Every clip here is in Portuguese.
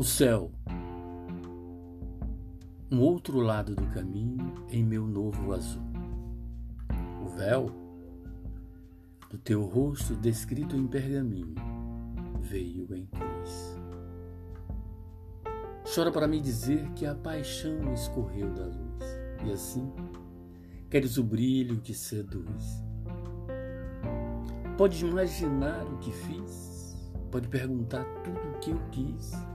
O céu, um outro lado do caminho em meu novo azul. O véu do teu rosto descrito em pergaminho veio em cruz. Chora para me dizer que a paixão escorreu da luz e assim queres o brilho que seduz. Pode imaginar o que fiz, pode perguntar tudo o que eu quis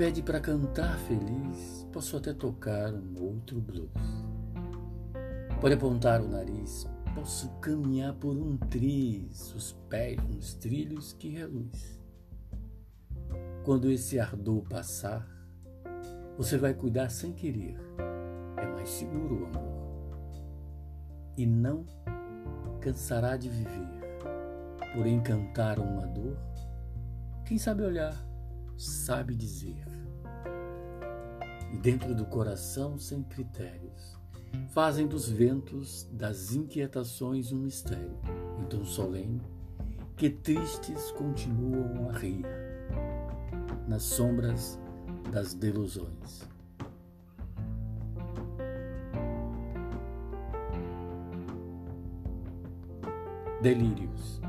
pede para cantar feliz, posso até tocar um outro blues. Pode apontar o nariz, posso caminhar por um triz, os pés nos trilhos que reluz. Quando esse ardor passar, você vai cuidar sem querer, é mais seguro o amor. E não cansará de viver, por encantar uma dor, quem sabe olhar, sabe dizer e dentro do coração sem critérios. Fazem dos ventos, das inquietações um mistério, então solene, que tristes continuam a rir, nas sombras das delusões. Delírios